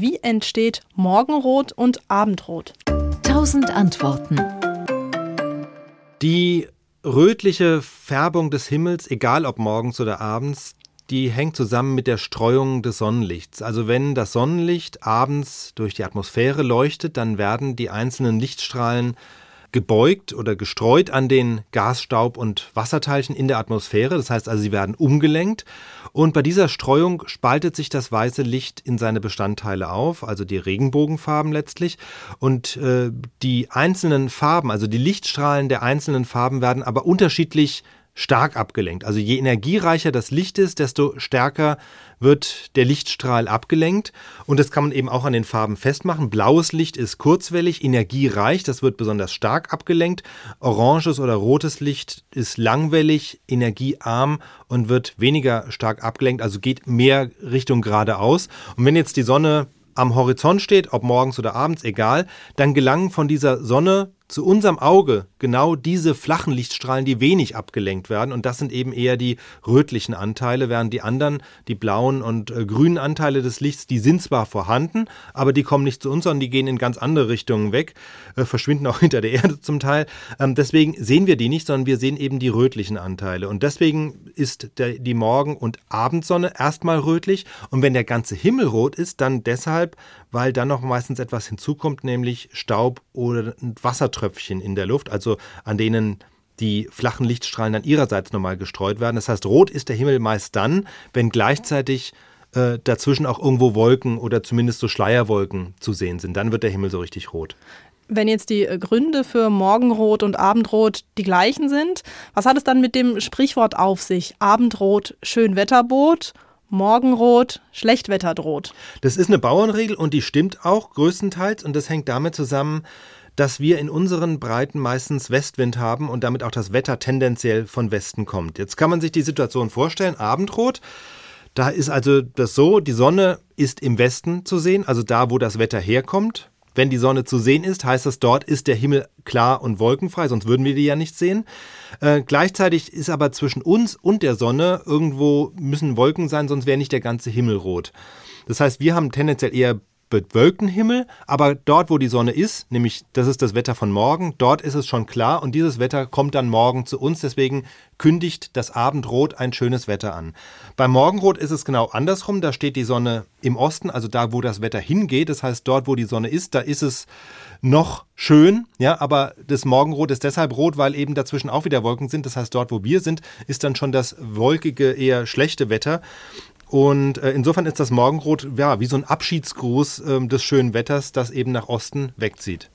Wie entsteht Morgenrot und Abendrot? Tausend Antworten. Die rötliche Färbung des Himmels, egal ob morgens oder abends, die hängt zusammen mit der Streuung des Sonnenlichts. Also wenn das Sonnenlicht abends durch die Atmosphäre leuchtet, dann werden die einzelnen Lichtstrahlen gebeugt oder gestreut an den Gasstaub und Wasserteilchen in der Atmosphäre. Das heißt also, sie werden umgelenkt. Und bei dieser Streuung spaltet sich das weiße Licht in seine Bestandteile auf, also die Regenbogenfarben letztlich. Und äh, die einzelnen Farben, also die Lichtstrahlen der einzelnen Farben werden aber unterschiedlich stark abgelenkt. Also je energiereicher das Licht ist, desto stärker wird der Lichtstrahl abgelenkt. Und das kann man eben auch an den Farben festmachen. Blaues Licht ist kurzwellig, energiereich, das wird besonders stark abgelenkt. Oranges oder rotes Licht ist langwellig, energiearm und wird weniger stark abgelenkt, also geht mehr Richtung geradeaus. Und wenn jetzt die Sonne am Horizont steht, ob morgens oder abends, egal, dann gelangen von dieser Sonne zu unserem Auge genau diese flachen Lichtstrahlen, die wenig abgelenkt werden. Und das sind eben eher die rötlichen Anteile, während die anderen, die blauen und äh, grünen Anteile des Lichts, die sind zwar vorhanden, aber die kommen nicht zu uns, sondern die gehen in ganz andere Richtungen weg, äh, verschwinden auch hinter der Erde zum Teil. Ähm, deswegen sehen wir die nicht, sondern wir sehen eben die rötlichen Anteile. Und deswegen ist die Morgen- und Abendsonne erstmal rötlich. Und wenn der ganze Himmel rot ist, dann deshalb, weil dann noch meistens etwas hinzukommt, nämlich Staub oder Wassertröpfchen in der Luft, also an denen die flachen Lichtstrahlen dann ihrerseits nochmal gestreut werden. Das heißt, rot ist der Himmel meist dann, wenn gleichzeitig äh, dazwischen auch irgendwo Wolken oder zumindest so Schleierwolken zu sehen sind. Dann wird der Himmel so richtig rot. Wenn jetzt die äh, Gründe für Morgenrot und Abendrot die gleichen sind, was hat es dann mit dem Sprichwort auf sich? Abendrot, Schönwetterboot Morgenrot, Schlechtwetter droht. Das ist eine Bauernregel und die stimmt auch größtenteils und das hängt damit zusammen, dass wir in unseren Breiten meistens Westwind haben und damit auch das Wetter tendenziell von Westen kommt. Jetzt kann man sich die Situation vorstellen, Abendrot. Da ist also das so, die Sonne ist im Westen zu sehen, also da, wo das Wetter herkommt. Wenn die Sonne zu sehen ist, heißt das, dort ist der Himmel klar und wolkenfrei, sonst würden wir die ja nicht sehen. Äh, gleichzeitig ist aber zwischen uns und der Sonne irgendwo müssen Wolken sein, sonst wäre nicht der ganze Himmel rot. Das heißt, wir haben tendenziell eher bewölkten Himmel, aber dort, wo die Sonne ist, nämlich das ist das Wetter von morgen, dort ist es schon klar und dieses Wetter kommt dann morgen zu uns, deswegen kündigt das Abendrot ein schönes Wetter an. Beim Morgenrot ist es genau andersrum, da steht die Sonne im Osten, also da, wo das Wetter hingeht, das heißt dort, wo die Sonne ist, da ist es noch schön, ja, aber das Morgenrot ist deshalb rot, weil eben dazwischen auch wieder Wolken sind. Das heißt, dort, wo wir sind, ist dann schon das wolkige, eher schlechte Wetter. Und äh, insofern ist das Morgenrot ja wie so ein Abschiedsgruß äh, des schönen Wetters, das eben nach Osten wegzieht.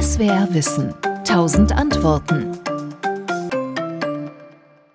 SWR Wissen. Tausend Antworten.